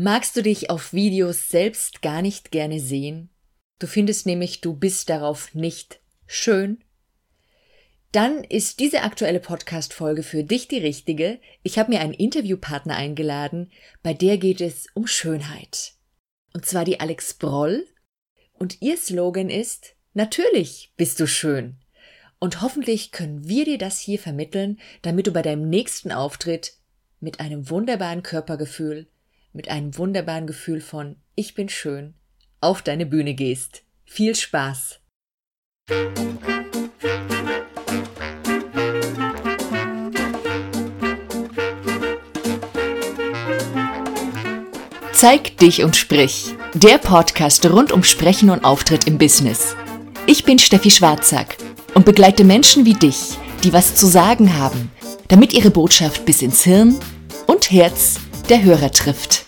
Magst du dich auf Videos selbst gar nicht gerne sehen? Du findest nämlich, du bist darauf nicht schön? Dann ist diese aktuelle Podcast-Folge für dich die richtige. Ich habe mir einen Interviewpartner eingeladen, bei der geht es um Schönheit. Und zwar die Alex Broll. Und ihr Slogan ist, natürlich bist du schön. Und hoffentlich können wir dir das hier vermitteln, damit du bei deinem nächsten Auftritt mit einem wunderbaren Körpergefühl, mit einem wunderbaren Gefühl von Ich bin schön auf deine Bühne gehst. Viel Spaß! Zeig dich und sprich. Der Podcast rund um Sprechen und Auftritt im Business. Ich bin Steffi Schwarzack und begleite Menschen wie dich, die was zu sagen haben, damit ihre Botschaft bis ins Hirn und Herz der Hörer trifft.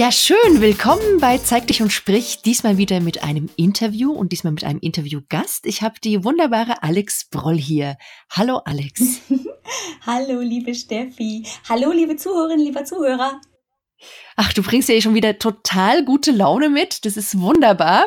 Ja, schön. Willkommen bei Zeig dich und sprich. Diesmal wieder mit einem Interview und diesmal mit einem Interviewgast. Ich habe die wunderbare Alex Broll hier. Hallo Alex. Hallo liebe Steffi. Hallo liebe Zuhörerinnen, lieber Zuhörer. Ach, du bringst ja schon wieder total gute Laune mit. Das ist wunderbar.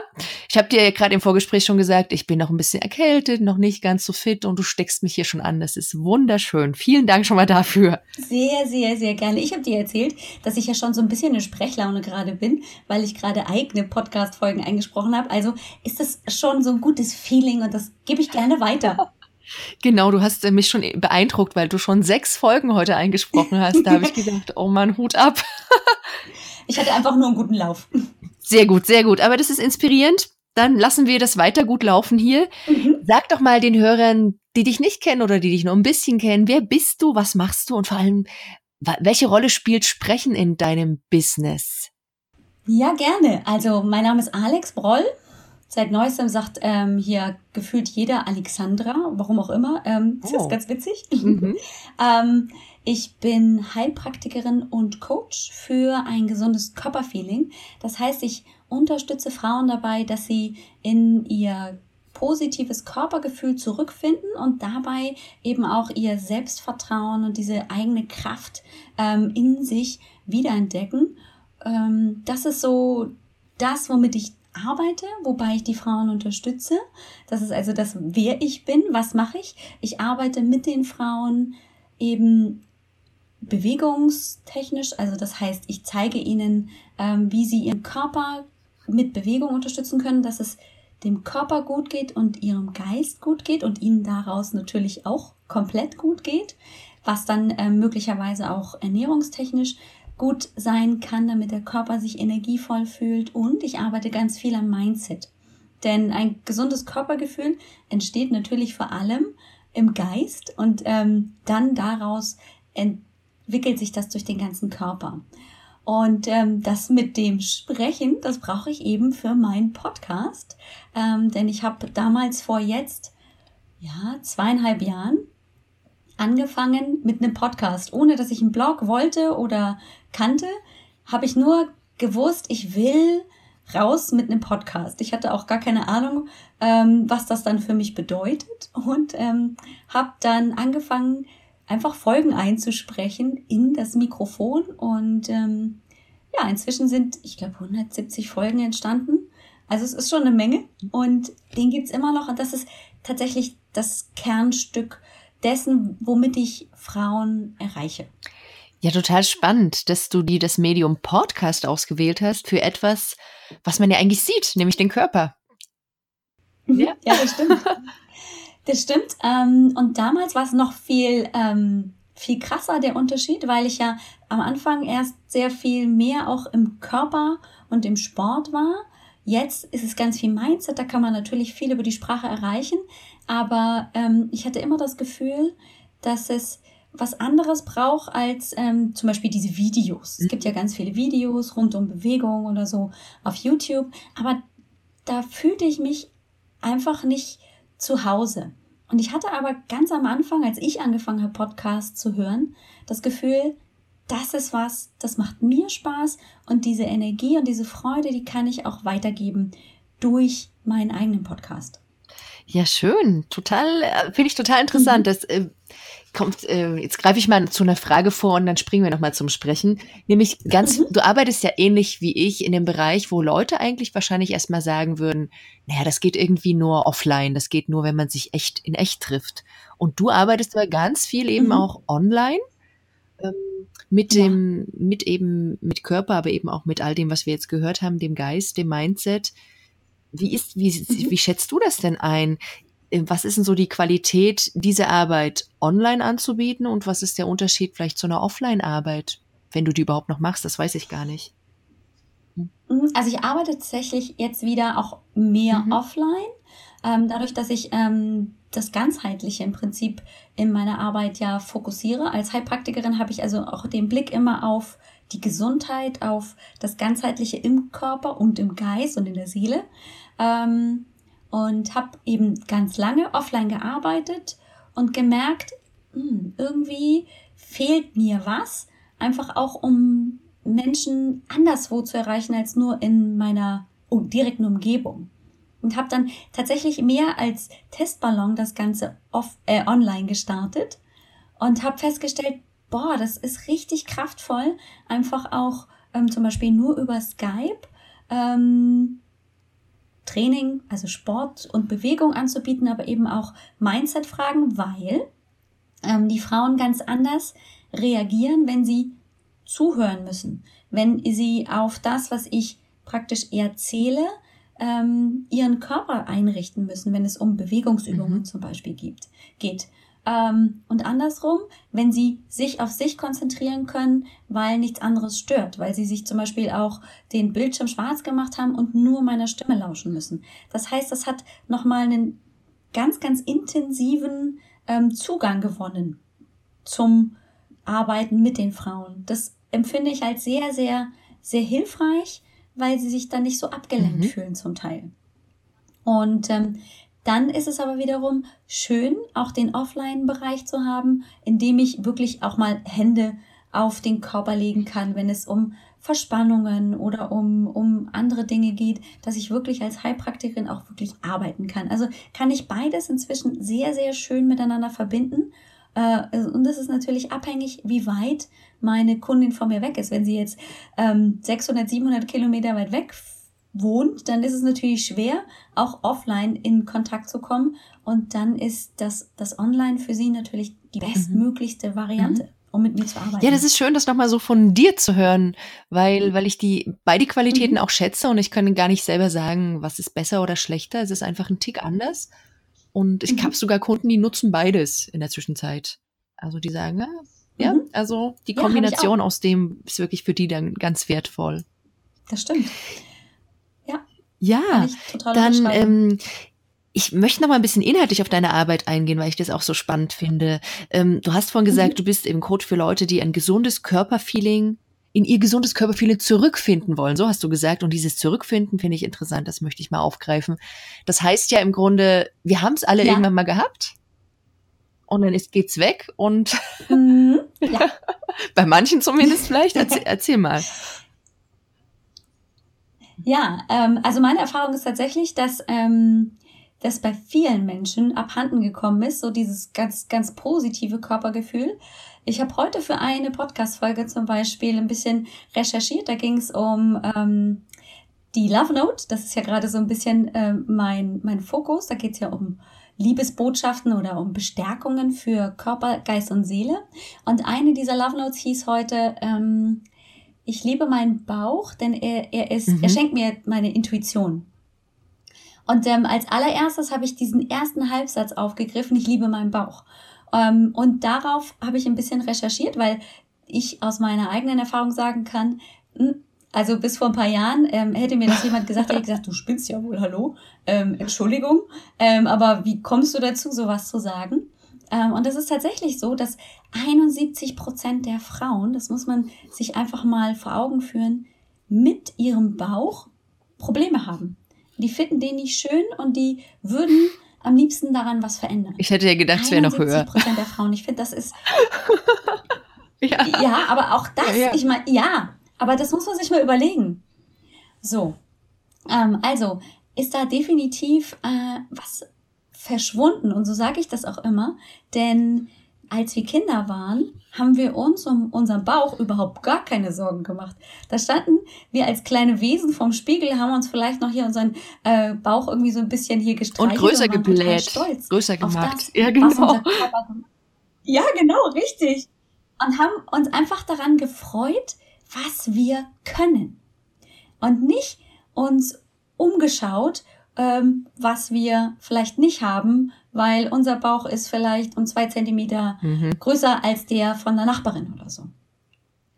Ich habe dir ja gerade im Vorgespräch schon gesagt, ich bin noch ein bisschen erkältet, noch nicht ganz so fit und du steckst mich hier schon an. Das ist wunderschön. Vielen Dank schon mal dafür. Sehr, sehr, sehr gerne. Ich habe dir erzählt, dass ich ja schon so ein bisschen in Sprechlaune gerade bin, weil ich gerade eigene Podcast-Folgen eingesprochen habe. Also ist das schon so ein gutes Feeling und das gebe ich gerne weiter. Genau, du hast mich schon beeindruckt, weil du schon sechs Folgen heute eingesprochen hast. Da habe ich gedacht, oh Mann, Hut ab. ich hatte einfach nur einen guten Lauf. Sehr gut, sehr gut. Aber das ist inspirierend. Dann lassen wir das weiter gut laufen hier. Mhm. Sag doch mal den Hörern, die dich nicht kennen oder die dich nur ein bisschen kennen, wer bist du, was machst du und vor allem, welche Rolle spielt Sprechen in deinem Business? Ja, gerne. Also, mein Name ist Alex Broll. Seit neuestem sagt ähm, hier gefühlt jeder Alexandra, warum auch immer. Ähm, das oh. ist ganz witzig. Mhm. ähm, ich bin Heilpraktikerin und Coach für ein gesundes Körperfeeling. Das heißt, ich unterstütze Frauen dabei, dass sie in ihr positives Körpergefühl zurückfinden und dabei eben auch ihr Selbstvertrauen und diese eigene Kraft ähm, in sich wiederentdecken. Ähm, das ist so das, womit ich arbeite, wobei ich die Frauen unterstütze. Das ist also das, wer ich bin, was mache ich. Ich arbeite mit den Frauen eben bewegungstechnisch, also das heißt, ich zeige ihnen, ähm, wie sie ihren Körper mit Bewegung unterstützen können, dass es dem Körper gut geht und ihrem Geist gut geht und ihnen daraus natürlich auch komplett gut geht, was dann äh, möglicherweise auch ernährungstechnisch gut sein kann, damit der Körper sich energievoll fühlt. Und ich arbeite ganz viel am Mindset. Denn ein gesundes Körpergefühl entsteht natürlich vor allem im Geist und ähm, dann daraus entwickelt sich das durch den ganzen Körper. Und ähm, das mit dem Sprechen, das brauche ich eben für meinen Podcast. Ähm, denn ich habe damals vor jetzt, ja, zweieinhalb Jahren angefangen mit einem Podcast, ohne dass ich einen Blog wollte oder kannte, habe ich nur gewusst, ich will raus mit einem Podcast. Ich hatte auch gar keine Ahnung, ähm, was das dann für mich bedeutet und ähm, habe dann angefangen, einfach Folgen einzusprechen in das Mikrofon und ähm, ja, inzwischen sind, ich glaube, 170 Folgen entstanden. Also es ist schon eine Menge und den gibt's immer noch und das ist tatsächlich das Kernstück dessen, womit ich Frauen erreiche. Ja, total spannend, dass du die das Medium Podcast ausgewählt hast für etwas, was man ja eigentlich sieht, nämlich den Körper. Mhm. Ja, ja das stimmt. Das stimmt. Ähm, und damals war es noch viel, ähm, viel krasser, der Unterschied, weil ich ja am Anfang erst sehr viel mehr auch im Körper und im Sport war. Jetzt ist es ganz viel Mindset, da kann man natürlich viel über die Sprache erreichen, aber ähm, ich hatte immer das Gefühl, dass es was anderes braucht als ähm, zum Beispiel diese Videos. Es gibt ja ganz viele Videos rund um Bewegung oder so auf YouTube, aber da fühlte ich mich einfach nicht zu Hause. Und ich hatte aber ganz am Anfang, als ich angefangen habe, Podcasts zu hören, das Gefühl, das ist was, das macht mir Spaß und diese Energie und diese Freude, die kann ich auch weitergeben durch meinen eigenen Podcast. Ja, schön. Total, äh, finde ich total interessant. Mhm. Das äh, kommt, äh, jetzt greife ich mal zu einer Frage vor und dann springen wir nochmal zum Sprechen. Nämlich ganz, mhm. du arbeitest ja ähnlich wie ich in dem Bereich, wo Leute eigentlich wahrscheinlich erstmal sagen würden, naja, das geht irgendwie nur offline, das geht nur, wenn man sich echt in echt trifft. Und du arbeitest aber ganz viel eben mhm. auch online. Ähm, mit ja. dem, mit eben, mit Körper, aber eben auch mit all dem, was wir jetzt gehört haben, dem Geist, dem Mindset. Wie ist, wie, mhm. wie schätzt du das denn ein? Äh, was ist denn so die Qualität, diese Arbeit online anzubieten und was ist der Unterschied vielleicht zu einer Offline-Arbeit, wenn du die überhaupt noch machst? Das weiß ich gar nicht. Mhm, also ich arbeite tatsächlich jetzt wieder auch mehr mhm. offline, ähm, dadurch, dass ich ähm, das Ganzheitliche im Prinzip in meiner Arbeit ja fokussiere. Als Heilpraktikerin habe ich also auch den Blick immer auf die Gesundheit, auf das Ganzheitliche im Körper und im Geist und in der Seele. Ähm, und habe eben ganz lange offline gearbeitet und gemerkt, mh, hm, irgendwie fehlt mir was, einfach auch um Menschen anderswo zu erreichen als nur in meiner direkten Umgebung. Und habe dann tatsächlich mehr als Testballon das Ganze off, äh, online gestartet und habe festgestellt, boah, das ist richtig kraftvoll, einfach auch ähm, zum Beispiel nur über Skype. Ähm, Training, also Sport und Bewegung anzubieten, aber eben auch Mindset-Fragen, weil ähm, die Frauen ganz anders reagieren, wenn sie zuhören müssen, wenn sie auf das, was ich praktisch erzähle, ähm, ihren Körper einrichten müssen, wenn es um Bewegungsübungen mhm. zum Beispiel gibt, geht. Ähm, und andersrum, wenn sie sich auf sich konzentrieren können, weil nichts anderes stört, weil sie sich zum Beispiel auch den Bildschirm schwarz gemacht haben und nur meiner Stimme lauschen müssen. Das heißt, das hat nochmal einen ganz, ganz intensiven ähm, Zugang gewonnen zum Arbeiten mit den Frauen. Das empfinde ich als sehr, sehr, sehr hilfreich, weil sie sich dann nicht so abgelenkt mhm. fühlen zum Teil. Und ähm, dann ist es aber wiederum schön, auch den Offline-Bereich zu haben, in dem ich wirklich auch mal Hände auf den Körper legen kann, wenn es um Verspannungen oder um, um andere Dinge geht, dass ich wirklich als Heilpraktikerin auch wirklich arbeiten kann. Also kann ich beides inzwischen sehr, sehr schön miteinander verbinden. Äh, und das ist natürlich abhängig, wie weit meine Kundin von mir weg ist. Wenn sie jetzt ähm, 600, 700 Kilometer weit weg wohnt, dann ist es natürlich schwer, auch offline in Kontakt zu kommen. Und dann ist das, das Online für sie natürlich die mhm. bestmöglichste Variante. Mhm. Um mit mir zu arbeiten. Ja, das ist schön, das nochmal so von dir zu hören, weil, weil ich die beide Qualitäten mhm. auch schätze und ich kann gar nicht selber sagen, was ist besser oder schlechter. Es ist einfach ein Tick anders. Und ich mhm. habe sogar Kunden, die nutzen beides in der Zwischenzeit. Also die sagen, ja, ja mhm. also die Kombination ja, aus dem ist wirklich für die dann ganz wertvoll. Das stimmt. Ja, dann ähm, ich möchte noch mal ein bisschen inhaltlich auf deine Arbeit eingehen, weil ich das auch so spannend finde. Ähm, du hast vorhin gesagt, mhm. du bist im Code für Leute, die ein gesundes Körperfeeling in ihr gesundes Körperfeeling zurückfinden wollen. So hast du gesagt. Und dieses Zurückfinden finde ich interessant. Das möchte ich mal aufgreifen. Das heißt ja im Grunde, wir haben es alle ja. irgendwann mal gehabt. Und dann ist, geht's weg. Und mhm. ja. bei manchen zumindest vielleicht. Erzähl, erzähl mal. Ja, ähm, also meine Erfahrung ist tatsächlich, dass ähm, das bei vielen Menschen abhanden gekommen ist, so dieses ganz, ganz positive Körpergefühl. Ich habe heute für eine Podcast-Folge zum Beispiel ein bisschen recherchiert. Da ging es um ähm, die Love Note. Das ist ja gerade so ein bisschen ähm, mein, mein Fokus. Da geht es ja um Liebesbotschaften oder um Bestärkungen für Körper, Geist und Seele. Und eine dieser Love Notes hieß heute, ähm, ich liebe meinen Bauch, denn er, er ist, mhm. er schenkt mir meine Intuition. Und ähm, als allererstes habe ich diesen ersten Halbsatz aufgegriffen, ich liebe meinen Bauch. Ähm, und darauf habe ich ein bisschen recherchiert, weil ich aus meiner eigenen Erfahrung sagen kann, hm, also bis vor ein paar Jahren ähm, hätte mir das jemand gesagt, hätte gesagt, du spinnst ja wohl, hallo, ähm, Entschuldigung, ähm, aber wie kommst du dazu, sowas zu sagen? Ähm, und es ist tatsächlich so, dass 71 Prozent der Frauen, das muss man sich einfach mal vor Augen führen, mit ihrem Bauch Probleme haben. Die finden den nicht schön und die würden am liebsten daran was verändern. Ich hätte ja gedacht, es wäre noch höher. Prozent der Frauen. Ich finde, das ist. ja. ja, aber auch das, ja, ja. ich meine, ja, aber das muss man sich mal überlegen. So. Ähm, also, ist da definitiv äh, was verschwunden. Und so sage ich das auch immer, denn als wir Kinder waren, haben wir uns um unseren Bauch überhaupt gar keine Sorgen gemacht. Da standen wir als kleine Wesen vorm Spiegel, haben uns vielleicht noch hier unseren äh, Bauch irgendwie so ein bisschen hier gestreichelt. Und größer und gebläht, größer gemacht. Das, ja, genau. Ja, genau, richtig. Und haben uns einfach daran gefreut, was wir können. Und nicht uns umgeschaut, ähm, was wir vielleicht nicht haben, weil unser Bauch ist vielleicht um zwei Zentimeter mhm. größer als der von der Nachbarin oder so.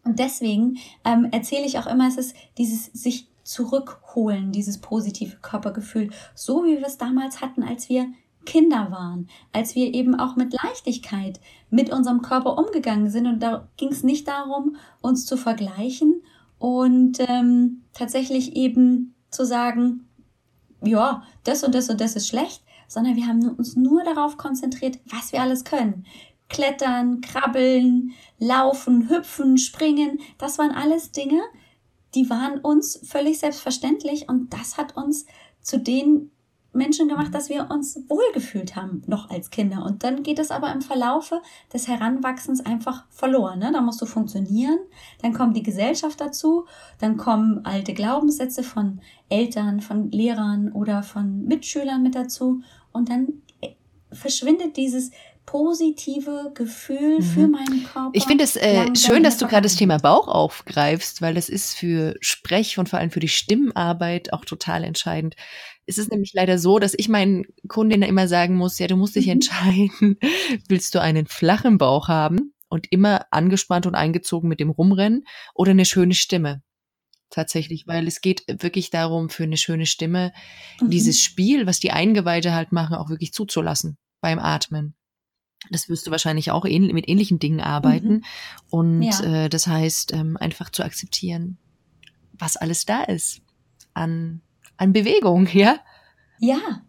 Und deswegen ähm, erzähle ich auch immer, es ist dieses sich zurückholen, dieses positive Körpergefühl, so wie wir es damals hatten, als wir Kinder waren, als wir eben auch mit Leichtigkeit mit unserem Körper umgegangen sind. Und da ging es nicht darum, uns zu vergleichen und ähm, tatsächlich eben zu sagen, ja, das und das und das ist schlecht, sondern wir haben uns nur darauf konzentriert, was wir alles können. Klettern, krabbeln, laufen, hüpfen, springen, das waren alles Dinge, die waren uns völlig selbstverständlich und das hat uns zu den Menschen gemacht, dass wir uns wohlgefühlt haben, noch als Kinder. Und dann geht es aber im Verlaufe des Heranwachsens einfach verloren. Ne? Da musst du funktionieren, dann kommt die Gesellschaft dazu, dann kommen alte Glaubenssätze von Eltern, von Lehrern oder von Mitschülern mit dazu. Und dann äh, verschwindet dieses positive Gefühl mhm. für meinen Körper. Ich finde es äh, schön, dass du gerade das Thema Bauch aufgreifst, weil das ist für Sprech und vor allem für die Stimmarbeit auch total entscheidend. Es ist nämlich leider so, dass ich meinen Kundinnen immer sagen muss, ja, du musst dich mhm. entscheiden, willst du einen flachen Bauch haben und immer angespannt und eingezogen mit dem Rumrennen oder eine schöne Stimme? Tatsächlich, weil es geht wirklich darum, für eine schöne Stimme mhm. dieses Spiel, was die Eingeweide halt machen, auch wirklich zuzulassen beim Atmen. Das wirst du wahrscheinlich auch ähn mit ähnlichen Dingen arbeiten. Mhm. Und ja. äh, das heißt, ähm, einfach zu akzeptieren, was alles da ist an an Bewegung, ja? Ja,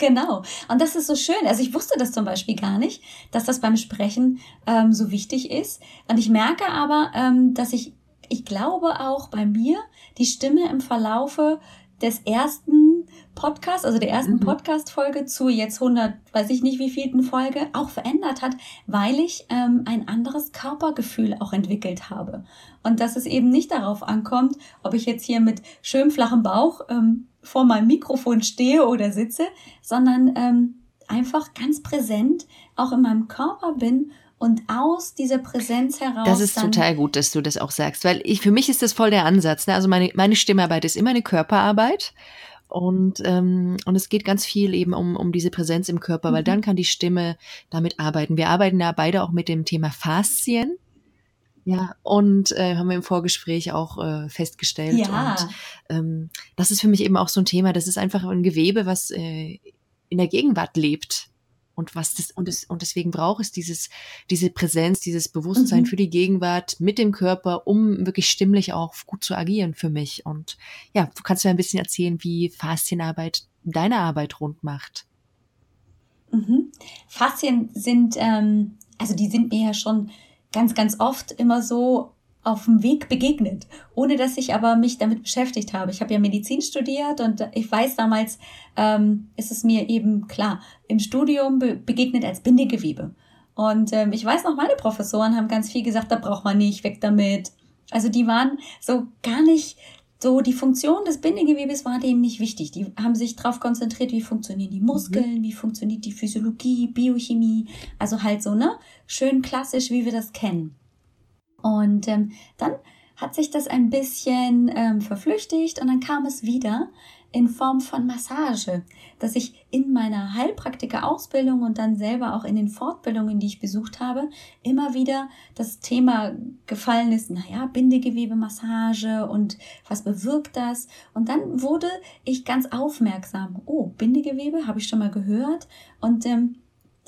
Genau. Und das ist so schön. Also ich wusste das zum Beispiel gar nicht, dass das beim Sprechen ähm, so wichtig ist. Und ich merke aber, ähm, dass ich, ich glaube auch bei mir die Stimme im Verlaufe des ersten Podcasts, also der ersten mhm. Podcast-Folge zu jetzt 100, weiß ich nicht wie vielten Folge, auch verändert hat, weil ich ähm, ein anderes Körpergefühl auch entwickelt habe. Und dass es eben nicht darauf ankommt, ob ich jetzt hier mit schön flachem Bauch ähm, vor meinem Mikrofon stehe oder sitze, sondern ähm, einfach ganz präsent auch in meinem Körper bin und aus dieser Präsenz heraus. Das ist total gut, dass du das auch sagst, weil ich, für mich ist das voll der Ansatz. Ne? Also meine, meine Stimmarbeit ist immer eine Körperarbeit. Und, ähm, und es geht ganz viel eben um, um diese Präsenz im Körper, weil mhm. dann kann die Stimme damit arbeiten. Wir arbeiten ja beide auch mit dem Thema Faszien. Ja, und äh, haben wir im Vorgespräch auch äh, festgestellt. Ja. Und ähm, das ist für mich eben auch so ein Thema. Das ist einfach ein Gewebe, was äh, in der Gegenwart lebt und was das und es und deswegen braucht es dieses diese Präsenz, dieses Bewusstsein mhm. für die Gegenwart mit dem Körper, um wirklich stimmlich auch gut zu agieren für mich. Und ja, du kannst mir ein bisschen erzählen, wie Faszienarbeit deine Arbeit rund macht. Mhm. Faszien sind ähm, also die sind mir ja schon ganz ganz oft immer so auf dem Weg begegnet, ohne dass ich aber mich damit beschäftigt habe. Ich habe ja Medizin studiert und ich weiß damals, ähm, ist es mir eben klar, im Studium be begegnet als Bindegewebe. Und ähm, ich weiß noch, meine Professoren haben ganz viel gesagt, da braucht man nicht, weg damit. Also die waren so gar nicht so, die Funktion des Bindegewebes war denen nicht wichtig. Die haben sich darauf konzentriert, wie funktionieren die Muskeln, mhm. wie funktioniert die Physiologie, Biochemie. Also halt so, ne? Schön klassisch, wie wir das kennen. Und ähm, dann hat sich das ein bisschen ähm, verflüchtigt und dann kam es wieder in Form von Massage, dass ich in meiner Heilpraktiker-Ausbildung und dann selber auch in den Fortbildungen, die ich besucht habe, immer wieder das Thema gefallen ist, naja, Bindegewebe-Massage und was bewirkt das? Und dann wurde ich ganz aufmerksam. Oh, Bindegewebe, habe ich schon mal gehört. Und ähm,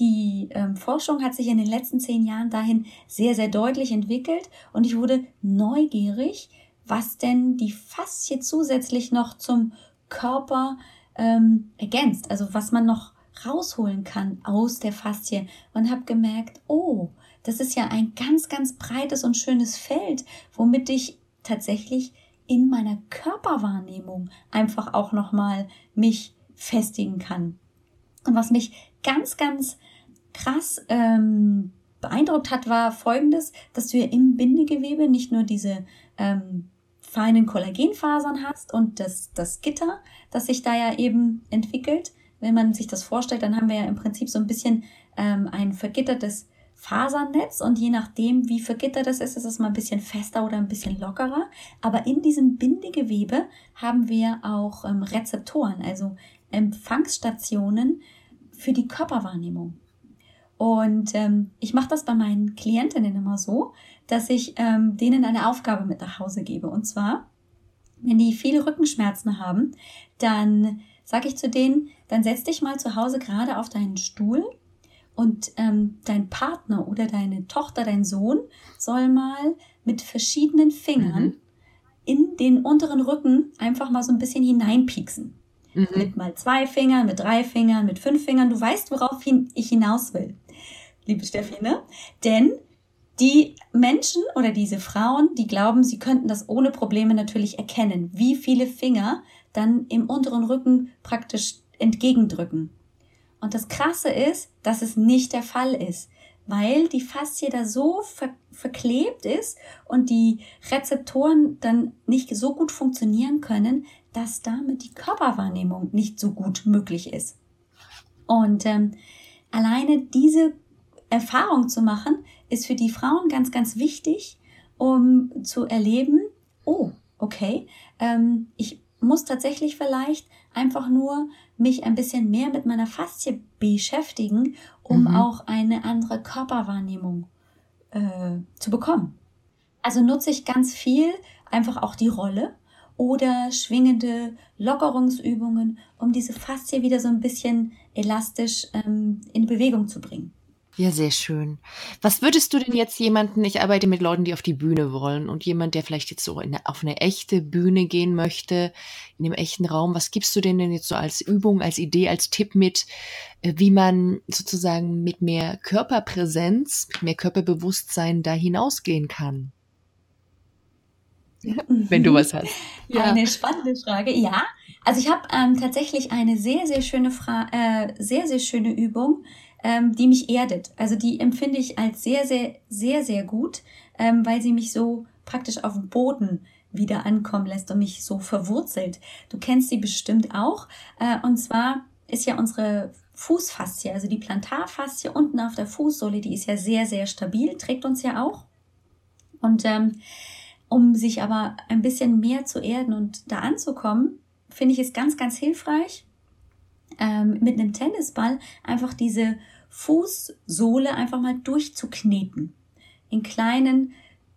die ähm, Forschung hat sich in den letzten zehn Jahren dahin sehr, sehr deutlich entwickelt und ich wurde neugierig, was denn die Faszie zusätzlich noch zum Körper ähm, ergänzt, also was man noch rausholen kann aus der Faszie und habe gemerkt, oh, das ist ja ein ganz, ganz breites und schönes Feld, womit ich tatsächlich in meiner Körperwahrnehmung einfach auch nochmal mich festigen kann. Und was mich ganz, ganz krass ähm, beeindruckt hat, war folgendes, dass du ja im Bindegewebe nicht nur diese ähm, feinen Kollagenfasern hast und das, das Gitter, das sich da ja eben entwickelt. Wenn man sich das vorstellt, dann haben wir ja im Prinzip so ein bisschen ähm, ein vergittertes Fasernetz und je nachdem, wie vergittert es ist, ist es mal ein bisschen fester oder ein bisschen lockerer. Aber in diesem Bindegewebe haben wir auch ähm, Rezeptoren, also Empfangsstationen für die Körperwahrnehmung. Und ähm, ich mache das bei meinen Klientinnen immer so, dass ich ähm, denen eine Aufgabe mit nach Hause gebe. Und zwar, wenn die viele Rückenschmerzen haben, dann sage ich zu denen, dann setz dich mal zu Hause gerade auf deinen Stuhl und ähm, dein Partner oder deine Tochter, dein Sohn soll mal mit verschiedenen Fingern mhm. in den unteren Rücken einfach mal so ein bisschen hineinpieksen. Mhm. Mit mal zwei Fingern, mit drei Fingern, mit fünf Fingern. Du weißt, worauf ich hinaus will liebe Steffi, ne? Denn die Menschen oder diese Frauen, die glauben, sie könnten das ohne Probleme natürlich erkennen, wie viele Finger dann im unteren Rücken praktisch entgegendrücken. Und das Krasse ist, dass es nicht der Fall ist, weil die Faszie da so ver verklebt ist und die Rezeptoren dann nicht so gut funktionieren können, dass damit die Körperwahrnehmung nicht so gut möglich ist. Und ähm, alleine diese Erfahrung zu machen, ist für die Frauen ganz, ganz wichtig, um zu erleben, oh, okay, ähm, ich muss tatsächlich vielleicht einfach nur mich ein bisschen mehr mit meiner Faszie beschäftigen, um mhm. auch eine andere Körperwahrnehmung äh, zu bekommen. Also nutze ich ganz viel einfach auch die Rolle oder schwingende Lockerungsübungen, um diese Faszie wieder so ein bisschen elastisch ähm, in Bewegung zu bringen. Ja, sehr schön. Was würdest du denn jetzt jemanden, ich arbeite mit Leuten, die auf die Bühne wollen und jemand, der vielleicht jetzt so in, auf eine echte Bühne gehen möchte, in dem echten Raum, was gibst du denn denn jetzt so als Übung, als Idee, als Tipp mit, äh, wie man sozusagen mit mehr Körperpräsenz, mit mehr Körperbewusstsein da hinausgehen kann? Wenn du was hast. Ja. Eine spannende Frage, ja. Also ich habe ähm, tatsächlich eine sehr, sehr schöne Fra äh, sehr, sehr schöne Übung, ähm, die mich erdet. Also die empfinde ich als sehr, sehr, sehr, sehr gut, ähm, weil sie mich so praktisch auf dem Boden wieder ankommen lässt und mich so verwurzelt. Du kennst sie bestimmt auch. Äh, und zwar ist ja unsere Fußfaszie, also die Plantarfaszie unten auf der Fußsohle, die ist ja sehr, sehr stabil, trägt uns ja auch. Und ähm, um sich aber ein bisschen mehr zu erden und da anzukommen, finde ich es ganz, ganz hilfreich, ähm, mit einem Tennisball einfach diese Fußsohle einfach mal durchzukneten. In kleinen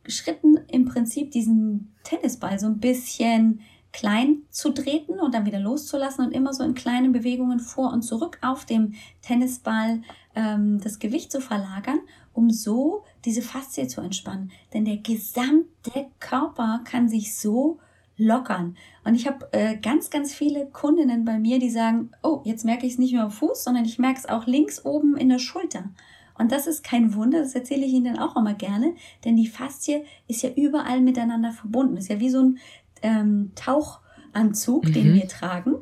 Schritten im Prinzip diesen Tennisball so ein bisschen klein zu treten und dann wieder loszulassen und immer so in kleinen Bewegungen vor und zurück auf dem Tennisball ähm, das Gewicht zu verlagern, um so diese Faszie zu entspannen. Denn der gesamte Körper kann sich so lockern. Und ich habe äh, ganz, ganz viele Kundinnen bei mir, die sagen, oh, jetzt merke ich es nicht nur am Fuß, sondern ich merke es auch links oben in der Schulter. Und das ist kein Wunder, das erzähle ich Ihnen auch immer gerne, denn die Faszie ist ja überall miteinander verbunden. Ist ja wie so ein ähm, Tauchanzug, mhm. den wir tragen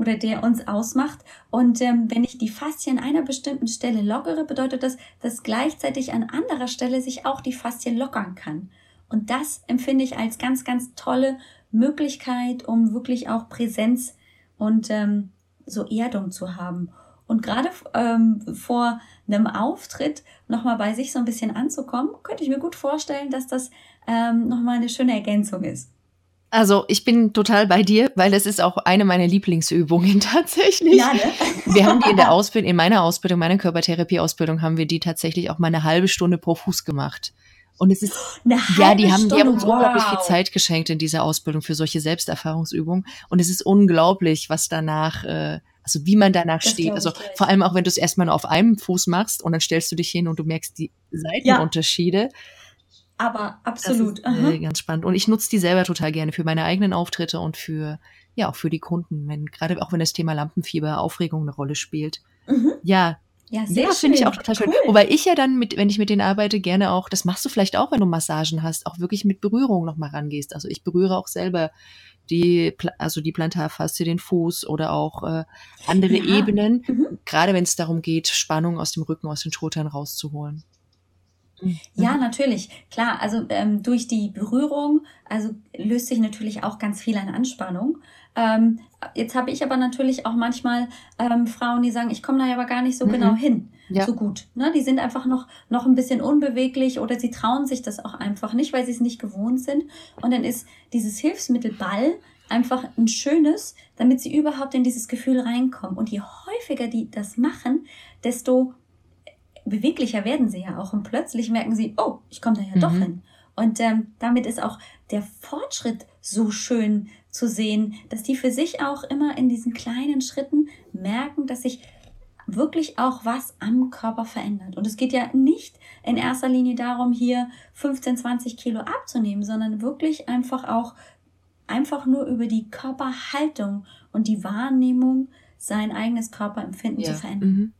oder der uns ausmacht. Und ähm, wenn ich die Faszie an einer bestimmten Stelle lockere, bedeutet das, dass gleichzeitig an anderer Stelle sich auch die Faszie lockern kann. Und das empfinde ich als ganz, ganz tolle Möglichkeit, um wirklich auch Präsenz und ähm, so Erdung zu haben. Und gerade ähm, vor einem Auftritt nochmal bei sich so ein bisschen anzukommen, könnte ich mir gut vorstellen, dass das ähm, nochmal eine schöne Ergänzung ist. Also ich bin total bei dir, weil das ist auch eine meiner Lieblingsübungen tatsächlich. Ja, ne? Wir haben die in der Ausbildung, in meiner Ausbildung, meiner Körpertherapie-Ausbildung, haben wir die tatsächlich auch mal eine halbe Stunde pro Fuß gemacht. Und es ist, ja, die haben, die haben uns wow. unglaublich viel Zeit geschenkt in dieser Ausbildung für solche Selbsterfahrungsübungen. Und es ist unglaublich, was danach, äh, also wie man danach das steht. Also vor allem auch, wenn du es erstmal nur auf einem Fuß machst und dann stellst du dich hin und du merkst die Seitenunterschiede. Ja. Aber absolut. Das ist, äh, ganz spannend. Und ich nutze die selber total gerne für meine eigenen Auftritte und für, ja, auch für die Kunden, wenn, gerade auch wenn das Thema Lampenfieber, Aufregung eine Rolle spielt. Mhm. Ja, ja, sehr ja, finde ich auch total cool. schön. Wobei ich ja dann, mit, wenn ich mit denen arbeite, gerne auch, das machst du vielleicht auch, wenn du Massagen hast, auch wirklich mit Berührung nochmal rangehst. Also ich berühre auch selber die, also die Plantarfaszie, den Fuß oder auch äh, andere ja. Ebenen, mhm. gerade wenn es darum geht, Spannung aus dem Rücken, aus den Schultern rauszuholen. Ja, mhm. natürlich. Klar, also ähm, durch die Berührung, also löst sich natürlich auch ganz viel an Anspannung. Ähm, jetzt habe ich aber natürlich auch manchmal ähm, Frauen, die sagen, ich komme da aber gar nicht so mhm. genau hin, ja. so gut. Ne? Die sind einfach noch, noch ein bisschen unbeweglich oder sie trauen sich das auch einfach nicht, weil sie es nicht gewohnt sind. Und dann ist dieses Hilfsmittel Ball einfach ein schönes, damit sie überhaupt in dieses Gefühl reinkommen. Und je häufiger die das machen, desto beweglicher werden sie ja auch. Und plötzlich merken sie, oh, ich komme da ja mhm. doch hin. Und ähm, damit ist auch der Fortschritt so schön zu sehen, dass die für sich auch immer in diesen kleinen Schritten merken, dass sich wirklich auch was am Körper verändert. Und es geht ja nicht in erster Linie darum, hier 15, 20 Kilo abzunehmen, sondern wirklich einfach auch einfach nur über die Körperhaltung und die Wahrnehmung sein eigenes Körperempfinden ja. zu verändern. Mhm.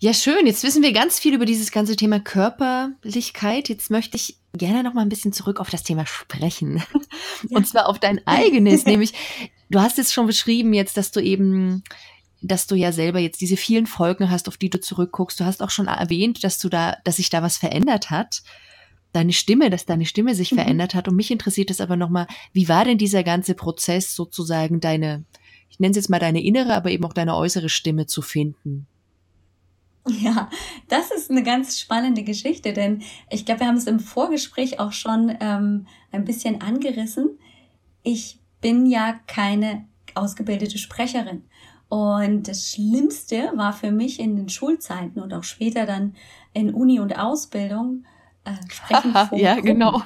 Ja, schön. Jetzt wissen wir ganz viel über dieses ganze Thema Körperlichkeit. Jetzt möchte ich gerne noch mal ein bisschen zurück auf das Thema Sprechen. Ja. Und zwar auf dein eigenes, nämlich du hast es schon beschrieben jetzt, dass du eben dass du ja selber jetzt diese vielen Folgen hast, auf die du zurückguckst. Du hast auch schon erwähnt, dass du da, dass sich da was verändert hat. Deine Stimme, dass deine Stimme sich mhm. verändert hat. Und mich interessiert es aber nochmal, wie war denn dieser ganze Prozess sozusagen deine, ich nenne es jetzt mal deine innere, aber eben auch deine äußere Stimme zu finden? Ja, das ist eine ganz spannende Geschichte, denn ich glaube, wir haben es im Vorgespräch auch schon ähm, ein bisschen angerissen. Ich bin ja keine ausgebildete Sprecherin. Und das Schlimmste war für mich in den Schulzeiten und auch später dann in Uni und Ausbildung äh, sprechen vor Ja, genau.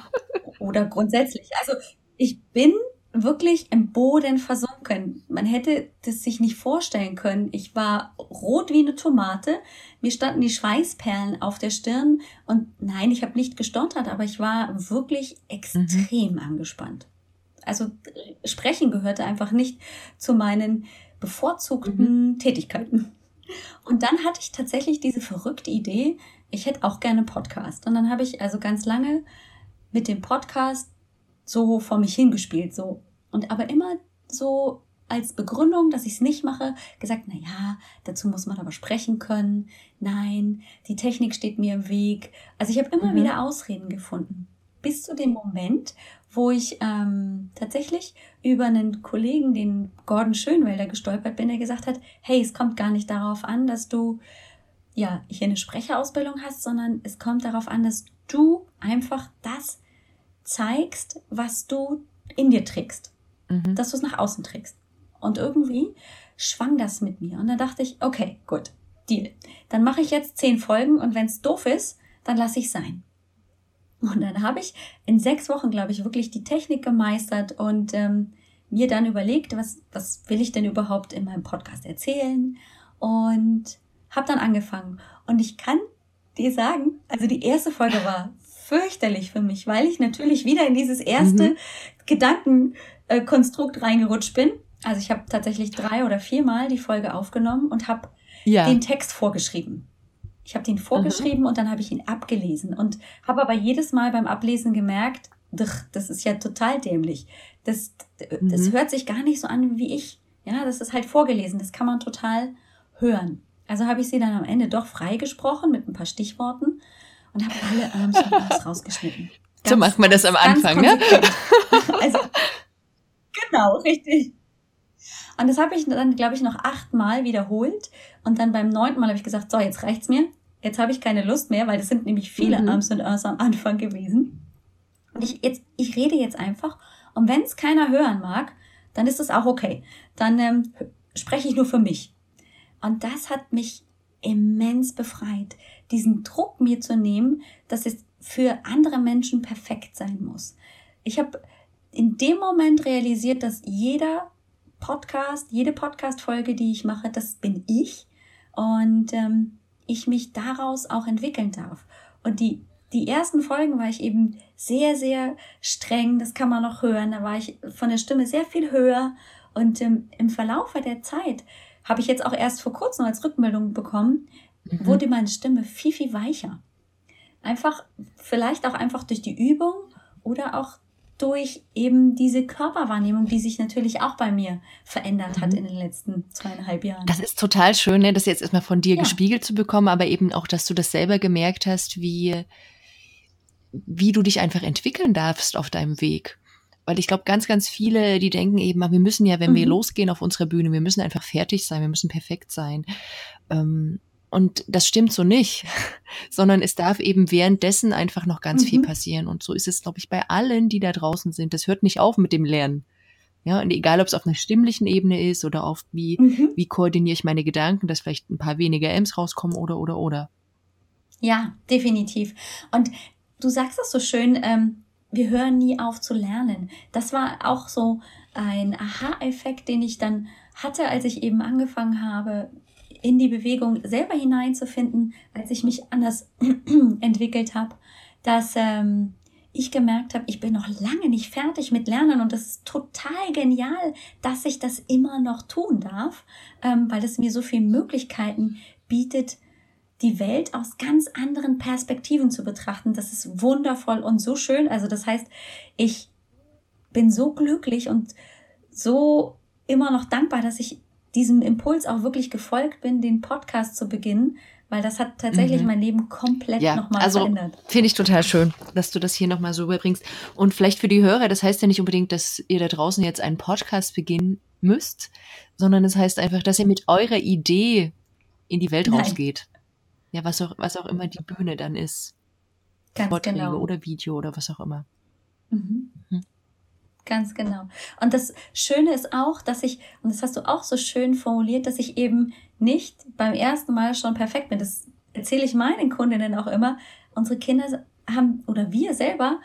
Oder grundsätzlich. Also ich bin wirklich im Boden versunken. Man hätte das sich nicht vorstellen können. Ich war rot wie eine Tomate. Mir standen die Schweißperlen auf der Stirn und nein, ich habe nicht gestottert, aber ich war wirklich extrem mhm. angespannt. Also sprechen gehörte einfach nicht zu meinen bevorzugten mhm. Tätigkeiten. Und dann hatte ich tatsächlich diese verrückte Idee, ich hätte auch gerne einen Podcast. Und dann habe ich also ganz lange mit dem Podcast so vor mich hingespielt, so. Und aber immer so als Begründung, dass ich es nicht mache, gesagt, na ja, dazu muss man aber sprechen können. Nein, die Technik steht mir im Weg. Also ich habe immer mhm. wieder Ausreden gefunden. Bis zu dem Moment, wo ich ähm, tatsächlich über einen Kollegen, den Gordon Schönwelder, gestolpert bin, der gesagt hat, hey, es kommt gar nicht darauf an, dass du ja hier eine Sprecherausbildung hast, sondern es kommt darauf an, dass du einfach das zeigst, was du in dir trägst. Mhm. Dass du es nach außen trägst. Und irgendwie schwang das mit mir. Und dann dachte ich, okay, gut, Deal. Dann mache ich jetzt zehn Folgen und wenn es doof ist, dann lasse ich sein. Und dann habe ich in sechs Wochen, glaube ich, wirklich die Technik gemeistert und ähm, mir dann überlegt, was, was will ich denn überhaupt in meinem Podcast erzählen? Und habe dann angefangen. Und ich kann dir sagen, also die erste Folge war fürchterlich für mich, weil ich natürlich wieder in dieses erste mhm. Gedankenkonstrukt reingerutscht bin. Also ich habe tatsächlich drei oder viermal die Folge aufgenommen und habe ja. den Text vorgeschrieben. Ich habe den vorgeschrieben mhm. und dann habe ich ihn abgelesen und habe aber jedes Mal beim Ablesen gemerkt, das ist ja total dämlich. Das, das mhm. hört sich gar nicht so an wie ich. Ja, das ist halt vorgelesen. Das kann man total hören. Also habe ich sie dann am Ende doch freigesprochen mit ein paar Stichworten und habe alle Arms und Arms rausgeschnitten. Ganz, so macht man das am Anfang, ne? Also, genau, richtig. Und das habe ich dann, glaube ich, noch achtmal wiederholt. Und dann beim neunten Mal habe ich gesagt, so, jetzt reicht's mir. Jetzt habe ich keine Lust mehr, weil das sind nämlich viele mhm. Arms und Arms am Anfang gewesen. Und ich, jetzt, ich rede jetzt einfach. Und wenn es keiner hören mag, dann ist es auch okay. Dann ähm, spreche ich nur für mich. Und das hat mich immens befreit, diesen Druck mir zu nehmen, dass es für andere Menschen perfekt sein muss. Ich habe in dem Moment realisiert, dass jeder Podcast, jede Podcast-Folge, die ich mache, das bin ich und ähm, ich mich daraus auch entwickeln darf. Und die, die ersten Folgen war ich eben sehr, sehr streng, das kann man noch hören, da war ich von der Stimme sehr viel höher und ähm, im Verlaufe der Zeit habe ich jetzt auch erst vor kurzem als Rückmeldung bekommen, mhm. wurde meine Stimme viel, viel weicher. Einfach, vielleicht auch einfach durch die Übung oder auch durch eben diese Körperwahrnehmung, die sich natürlich auch bei mir verändert hat Mhm. in den letzten zweieinhalb Jahren. Das ist total schön, ne, das jetzt erstmal von dir Ja. gespiegelt zu bekommen, aber eben auch, dass du das selber gemerkt hast, wie, wie du dich einfach entwickeln darfst auf deinem Weg. Weil ich glaube, ganz, ganz viele, die denken eben, ah, wir müssen ja, wenn wir Mhm. losgehen auf unsere Bühne, wir müssen einfach fertig sein, wir müssen perfekt sein. Ähm, und das stimmt so nicht, sondern es darf eben währenddessen einfach noch ganz viel Mhm. passieren. Und so ist es, glaube ich, bei allen, die da draußen sind. Das hört nicht auf mit dem Lernen. Ja, und egal, ob es auf einer stimmlichen Ebene ist oder auf wie, Mhm. wie koordiniere ich meine Gedanken, dass vielleicht ein paar weniger M's rauskommen oder, oder, oder. Ja, definitiv. Und du sagst das so schön, ähm, wir hören nie auf zu lernen. Das war auch so ein Aha-Effekt, den ich dann hatte, als ich eben angefangen habe, in die Bewegung selber hineinzufinden, als ich mich anders entwickelt habe, dass ähm, ich gemerkt habe, ich bin noch lange nicht fertig mit Lernen und das ist total genial, dass ich das immer noch tun darf, ähm, weil es mir so viele Möglichkeiten bietet, die Welt aus ganz anderen Perspektiven zu betrachten. Das ist wundervoll und so schön. Also das heißt, ich bin so glücklich und so immer noch dankbar, dass ich diesem Impuls auch wirklich gefolgt bin, den Podcast zu beginnen, weil das hat tatsächlich Mhm. mein Leben komplett Ja, nochmal also verändert. finde ich total schön, dass du das hier nochmal so überbringst. Und vielleicht für die Hörer, das heißt ja nicht unbedingt, dass ihr da draußen jetzt einen Podcast beginnen müsst, sondern es das heißt einfach, dass ihr mit eurer Idee in die Welt Nein. rausgeht. Ja, was auch, was auch immer die Bühne dann ist. Ganz Vorträge genau. oder Video oder was auch immer. Mhm. Mhm. Ganz genau. Und das Schöne ist auch, dass ich, und das hast du auch so schön formuliert, dass ich eben nicht beim ersten Mal schon perfekt bin. Das erzähle ich meinen Kundinnen auch immer. Unsere Kinder haben, oder wir selber,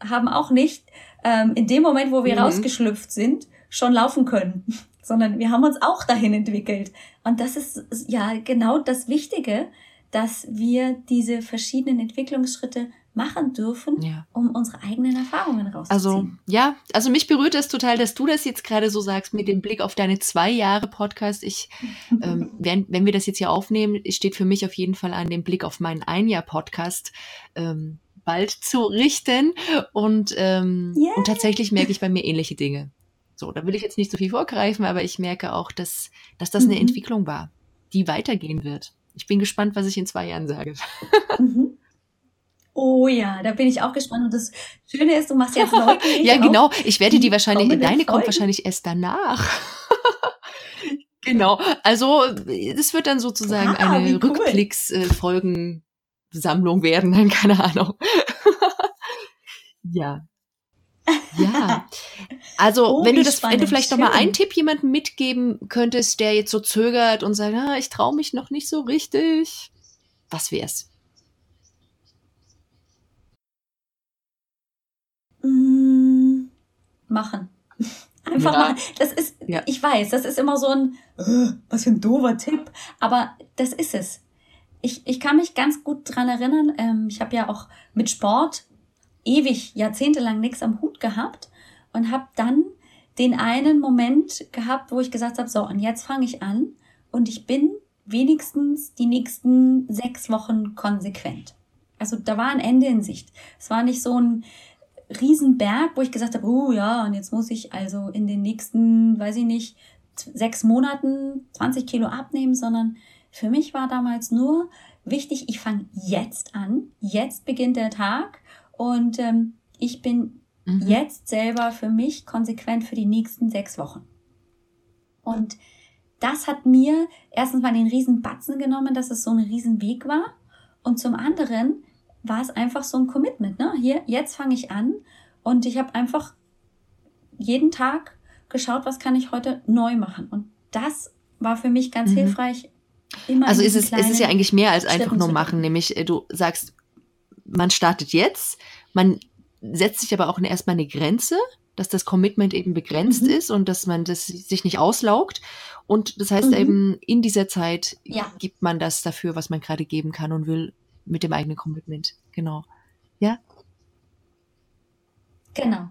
haben auch nicht ähm, in dem Moment, wo wir Mhm. rausgeschlüpft sind, schon laufen können, sondern wir haben uns auch dahin entwickelt. Und das ist ja genau das Wichtige, dass wir diese verschiedenen Entwicklungsschritte machen dürfen, Ja. um unsere eigenen Erfahrungen rauszuziehen. Also, ja, also mich berührt es total, dass du das jetzt gerade so sagst mit dem Blick auf deine zwei Jahre Podcast. Ich, ähm, wenn, wenn wir das jetzt hier aufnehmen, steht für mich auf jeden Fall an, den Blick auf meinen Ein-Jahr-Podcast ähm, bald zu richten. Und, ähm, Yay. und tatsächlich merke ich bei mir ähnliche Dinge. So, da will ich jetzt nicht so viel vorgreifen, aber ich merke auch, dass, dass das eine Mhm. Entwicklung war, die weitergehen wird. Ich bin gespannt, was ich in zwei Jahren sage. Mhm. Oh ja, da bin ich auch gespannt. Und das Schöne ist, du machst jetzt neugierig Ja, genau. Ich werde die wahrscheinlich, deine kommt wahrscheinlich erst danach. genau. Also, es wird dann sozusagen Ah, eine cool. Rückblicks-Folgensammlung werden, dann keine Ahnung. ja. Ja. Also, Oh, wenn du das, wenn du spannend. vielleicht noch mal Schön. einen Tipp jemandem mitgeben könntest, der jetzt so zögert und sagt, ah, ich traue mich noch nicht so richtig. Was wär's? Mm, machen. Einfach Ja. machen. Das ist, Ja. ich weiß, das ist immer so ein, äh, was für ein doofer Tipp. Aber das ist es. Ich, ich kann mich ganz gut dran erinnern. Ähm, ich habe ja auch mit Sport ewig, jahrzehntelang nichts am Hut gehabt und habe dann den einen Moment gehabt, wo ich gesagt habe, so, und jetzt fange ich an und ich bin wenigstens die nächsten sechs Wochen konsequent. Also da war ein Ende in Sicht. Es war nicht so ein Riesenberg, wo ich gesagt habe, oh ja, und jetzt muss ich also in den nächsten, weiß ich nicht, sechs Monaten 20 Kilo abnehmen, sondern für mich war damals nur wichtig, ich fange jetzt an, jetzt beginnt der Tag und ähm, ich bin Mhm. jetzt selber für mich konsequent für die nächsten sechs Wochen. Und das hat mir erstens mal den riesen Batzen genommen, dass es so ein riesen Weg war. Und zum anderen war es einfach so ein Commitment. Ne? Hier, jetzt fange ich an und ich habe einfach jeden Tag geschaut, was kann ich heute neu machen. Und das war für mich ganz Mhm. hilfreich. Immer Also ist es, es ist ja eigentlich mehr als einfach nur machen, nämlich äh, du sagst, man startet jetzt, man setzt sich aber auch erstmal eine Grenze, dass das Commitment eben begrenzt Mhm. ist und dass man das sich nicht auslaugt. Und das heißt Mhm. eben, in dieser Zeit Ja. gibt man das dafür, was man gerade geben kann und will mit dem eigenen Commitment. Genau. Ja? Genau.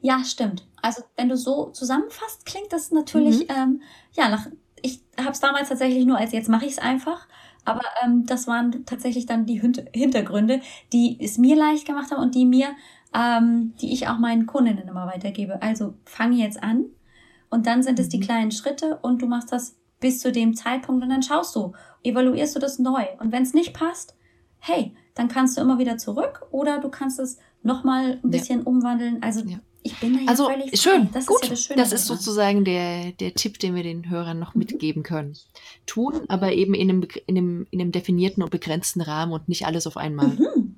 Ja, stimmt. Also wenn du so zusammenfasst, klingt das natürlich, Mhm. ähm, ja, nach, ich habe es damals tatsächlich nur als jetzt mache ich es einfach, aber ähm, das waren tatsächlich dann die Hint- Hintergründe, die es mir leicht gemacht haben und die mir ähm, die ich auch meinen Kundinnen immer weitergebe. Also fange jetzt an und dann sind es die mhm. kleinen Schritte und du machst das bis zu dem Zeitpunkt und dann schaust du, evaluierst du das neu. Und wenn es nicht passt, hey, dann kannst du immer wieder zurück oder du kannst es nochmal ein bisschen ja. umwandeln. Also ja. Ich bin da ja also, völlig schön. Das gut. ist ja das Schöne. Das ist sozusagen der, der Tipp, den wir den Hörern noch mhm. mitgeben können. Tun, aber eben in einem, in, einem, in einem definierten und begrenzten Rahmen und nicht alles auf einmal. Mhm.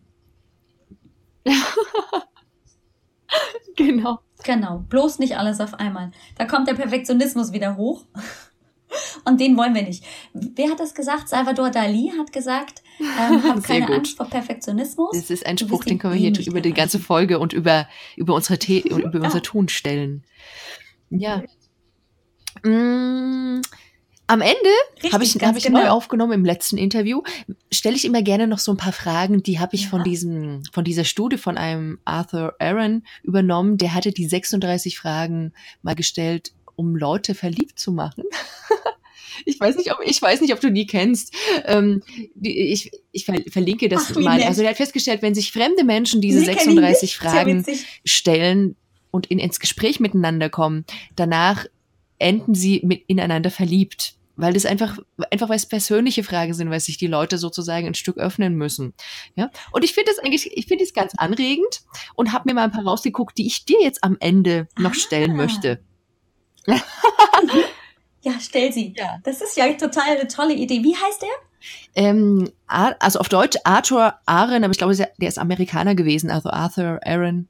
genau. Genau, bloß nicht alles auf einmal. Da kommt der Perfektionismus wieder hoch. Und den wollen wir nicht. Wer hat das gesagt? Salvador Dali hat gesagt, ähm, hab keine gut. Angst vor Perfektionismus. Das ist ein Spruch, den können wir hier über die ganze Folge und über, über unsere The und über ja. unser Tun stellen. Ja. Mm, am Ende habe ich, hab ich genau. neu aufgenommen im letzten Interview, stelle ich immer gerne noch so ein paar Fragen, die habe ich ja. von diesem, von dieser Studie von einem Arthur Aaron übernommen. Der hatte die 36 Fragen mal gestellt, um Leute verliebt zu machen. ich weiß nicht, ob ich weiß nicht, ob du die kennst. Ähm, die, ich, ich verlinke das Ach, mal. Nett. Also er hat festgestellt, wenn sich fremde Menschen diese nee, 36 Fragen stellen und in, ins Gespräch miteinander kommen, danach enden sie mit ineinander verliebt. Weil das einfach, einfach weil es persönliche Fragen sind, weil sich die Leute sozusagen ein Stück öffnen müssen. Ja. Und ich finde das eigentlich, ich finde es ganz anregend und habe mir mal ein paar rausgeguckt, die ich dir jetzt am Ende noch stellen ah. möchte. stell sie. Ja. Das ist ja total eine tolle Idee. Wie heißt der? Ähm, also auf Deutsch Arthur Aaron, aber ich glaube, der ist Amerikaner gewesen, also Arthur Aaron.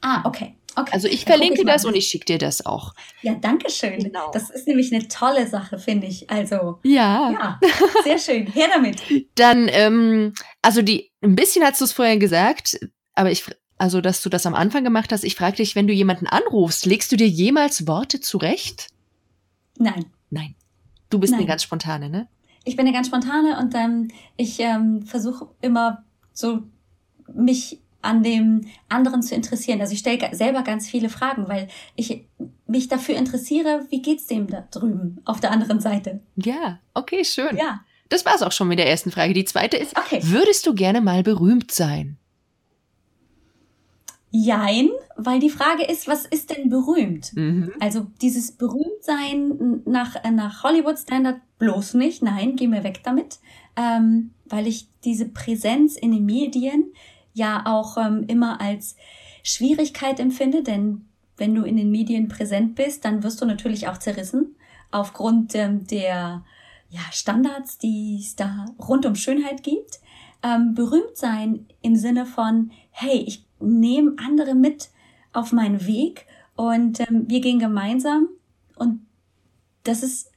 Ah, okay. Okay. Also ich verlinke ich das und ich schicke dir das auch. Ja, danke schön. Genau. Das ist nämlich eine tolle Sache, finde ich. Also ja, ja sehr schön. Her damit. Dann, ähm, also die, ein bisschen hast du es vorher gesagt, aber ich also, dass du das am Anfang gemacht hast. Ich frage dich, wenn du jemanden anrufst, legst du dir jemals Worte zurecht? Nein. Nein. Du bist Nein. eine ganz spontane, ne? Ich bin eine ganz spontane und ähm, ich ähm, versuche immer so mich an dem anderen zu interessieren. Also ich stelle selber ganz viele Fragen, weil ich mich dafür interessiere, wie geht's dem da drüben auf der anderen Seite? Ja, okay, schön. Ja. Das war's auch schon mit der ersten Frage. Die zweite ist, okay. würdest du gerne mal berühmt sein? Jein, weil die Frage ist, was ist denn berühmt? Mhm. Also dieses Berühmtsein nach, nach Hollywood-Standard bloß nicht. Nein, geh mir weg damit. Ähm, weil ich diese Präsenz in den Medien ja auch ähm, immer als Schwierigkeit empfinde, denn wenn du in den Medien präsent bist, dann wirst du natürlich auch zerrissen aufgrund ähm, der ja, Standards, die es da rund um Schönheit gibt. Ähm, berühmt sein im Sinne von, hey, ich nehme andere mit auf meinen Weg und ähm, wir gehen gemeinsam und das ist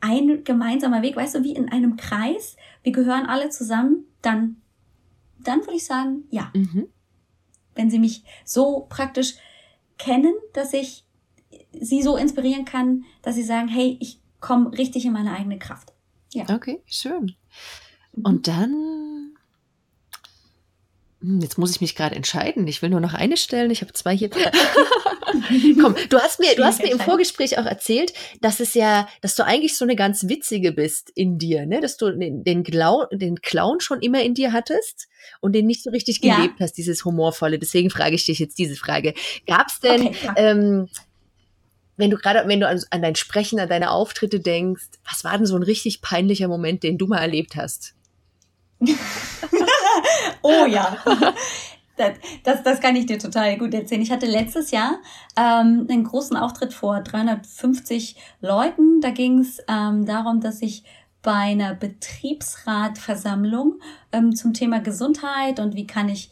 ein gemeinsamer Weg, weißt du, wie in einem Kreis. Wir gehören alle zusammen, dann, dann würde ich sagen, ja. Mhm. Wenn sie mich so praktisch kennen, dass ich sie so inspirieren kann, dass sie sagen, hey, ich komme richtig in meine eigene Kraft. Ja. Okay, schön. Und dann jetzt muss ich mich gerade entscheiden. Ich will nur noch eine stellen. Ich habe zwei hier. Komm, du hast mir, du hast mir im Vorgespräch auch erzählt, dass es ja, dass du eigentlich so eine ganz witzige bist in dir, ne? Dass du den, den, Clown, den Clown schon immer in dir hattest und den nicht so richtig gelebt ja. hast, dieses humorvolle. Deswegen frage ich dich jetzt diese Frage: Gab's denn, okay, ähm, wenn du gerade, wenn du an, an dein Sprechen, an deine Auftritte denkst, was war denn so ein richtig peinlicher Moment, den du mal erlebt hast? oh ja. Das, das, das kann ich dir total gut erzählen. Ich hatte letztes Jahr ähm, einen großen Auftritt vor 350 Leuten. Da ging es ähm, darum, dass ich bei einer Betriebsratversammlung ähm, zum Thema Gesundheit und wie kann ich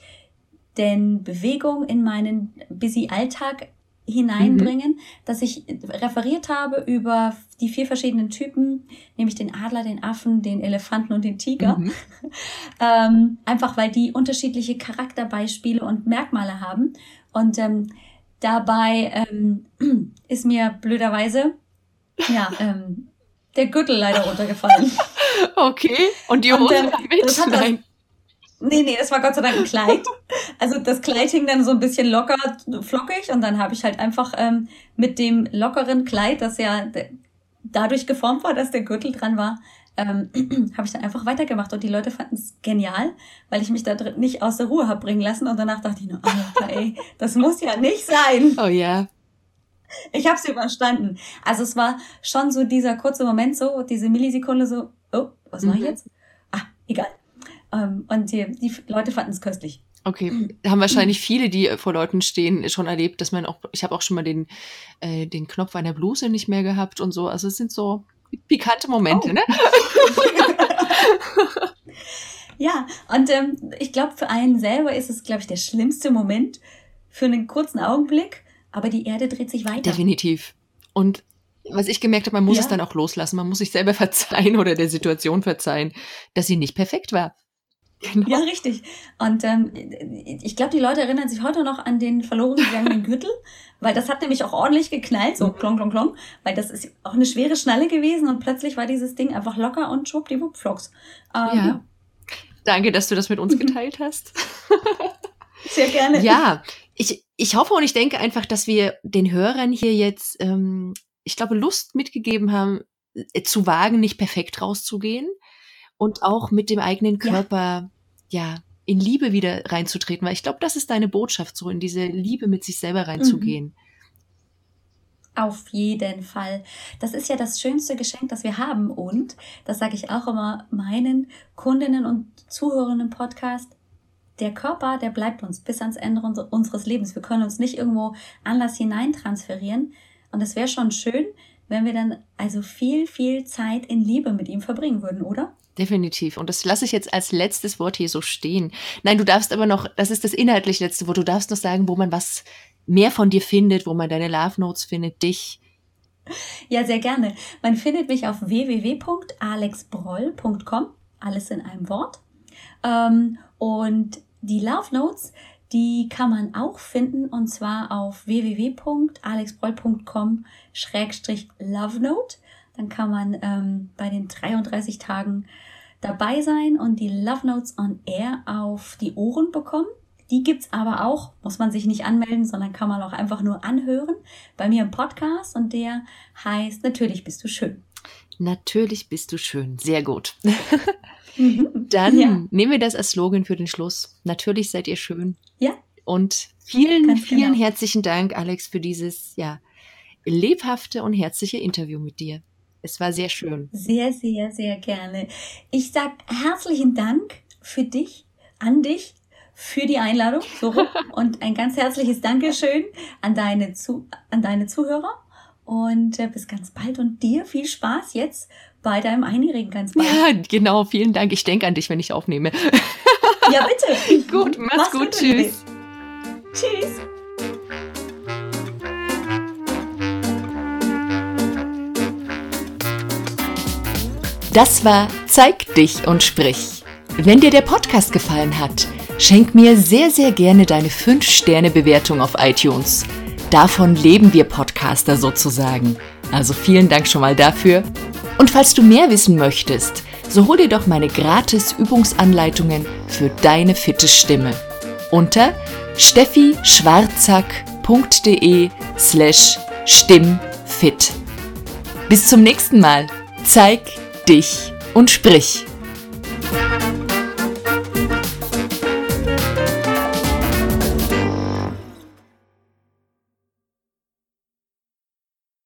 denn Bewegung in meinen busy Alltag hineinbringen, mhm. dass ich referiert habe über die vier verschiedenen Typen, nämlich den Adler, den Affen, den Elefanten und den Tiger. Mhm. ähm, einfach weil die unterschiedliche Charakterbeispiele und Merkmale haben. Und ähm, dabei ähm, ist mir blöderweise ja ähm, der Gürtel leider runtergefallen. Okay. Und die Hose und, ähm, mit? Nein. Nee, nee, das war Gott sei Dank ein Kleid. Also das Kleid hing dann so ein bisschen locker, flockig und dann habe ich halt einfach ähm, mit dem lockeren Kleid, das ja dadurch geformt war, dass der Gürtel dran war, ähm, habe ich dann einfach weitergemacht und die Leute fanden es genial, weil ich mich da drin nicht aus der Ruhe habe bringen lassen und danach dachte ich nur, Alter, ey, das muss ja nicht sein. Oh ja. Ich habe es überstanden. Also es war schon so dieser kurze Moment so, diese Millisekunde so, oh, was mache ich jetzt? Ah, egal. Ähm, und die, die Leute fanden es köstlich. Okay, haben wahrscheinlich viele, die vor Leuten stehen, schon erlebt, dass man auch, ich habe auch schon mal den, äh, den Knopf einer Bluse nicht mehr gehabt und so. Also es sind so pikante Momente, oh. ne? ja, und ähm, ich glaube, für einen selber ist es, glaube ich, der schlimmste Moment für einen kurzen Augenblick, aber die Erde dreht sich weiter. Definitiv. Und was ich gemerkt habe, man muss ja. es dann auch loslassen. Man muss sich selber verzeihen oder der Situation verzeihen, dass sie nicht perfekt war. Genau. Ja, richtig. Und ähm, ich glaube, die Leute erinnern sich heute noch an den verloren gegangenen Gürtel, weil das hat nämlich auch ordentlich geknallt, so klong, klong, klong, weil das ist auch eine schwere Schnalle gewesen und plötzlich war dieses Ding einfach locker und schwuppdiwupp flogs. Ähm, ja. Danke, dass du das mit uns geteilt hast. Sehr gerne. Ja, ich, ich hoffe und ich denke einfach, dass wir den Hörern hier jetzt, ähm, ich glaube, Lust mitgegeben haben, äh, zu wagen, nicht perfekt rauszugehen und auch mit dem eigenen Körper, ja, ja in Liebe wieder reinzutreten, weil ich glaube, das ist deine Botschaft, so in diese Liebe mit sich selber reinzugehen. Mhm. Auf jeden Fall. Das ist ja das schönste Geschenk, das wir haben. Und, das sage ich auch immer meinen Kundinnen und Zuhörern im Podcast, der Körper, der bleibt uns bis ans Ende unseres Lebens. Wir können uns nicht irgendwo anders hineintransferieren. Und es wäre schon schön, wenn wir dann also viel, viel Zeit in Liebe mit ihm verbringen würden, oder? Definitiv. Und das lasse ich jetzt als letztes Wort hier so stehen. Nein, du darfst aber noch, das ist das inhaltlich letzte Wort, du darfst noch sagen, wo man was mehr von dir findet, wo man deine Love Notes findet, dich. Ja, sehr gerne. Man findet mich auf www.alexbroll.com, alles in einem Wort. Ähm, und die Love Notes, die kann man auch finden und zwar auf www.alexbroll.com-love note. Dann kann man ähm, bei den 33 Tagen dabei sein und die Love Notes on Air auf die Ohren bekommen. Die gibt's aber auch, muss man sich nicht anmelden, sondern kann man auch einfach nur anhören bei mir im Podcast und der heißt Natürlich bist du schön. Natürlich bist du schön. Sehr gut. Dann ja. nehmen wir das als Slogan für den Schluss. Natürlich seid ihr schön. Ja. Und vielen, Ganz vielen genau. herzlichen Dank, Alex, für dieses ja lebhafte und herzliche Interview mit dir. Es war sehr schön. Sehr, sehr, sehr gerne. Ich sag herzlichen Dank für dich, an dich, für die Einladung so und ein ganz herzliches Dankeschön an deine, Zu an deine Zuhörer und äh, bis ganz bald und dir viel Spaß jetzt bei deinem Einjährigen ganz bald. Ja, genau, vielen Dank. Ich denke an dich, wenn ich aufnehme. ja, bitte. gut, mach's, mach's gut, gut. Tschüss. Tschüss. Das war Zeig dich und sprich. Wenn dir der Podcast gefallen hat, schenk mir sehr, sehr gerne deine 5-Sterne-Bewertung auf iTunes. Davon leben wir Podcaster sozusagen. Also vielen Dank schon mal dafür. Und falls du mehr wissen möchtest, so hol dir doch meine gratis Übungsanleitungen für deine fitte Stimme unter steffischwarzack.de slash stimmfit. Bis zum nächsten Mal. Zeig dich und sprich.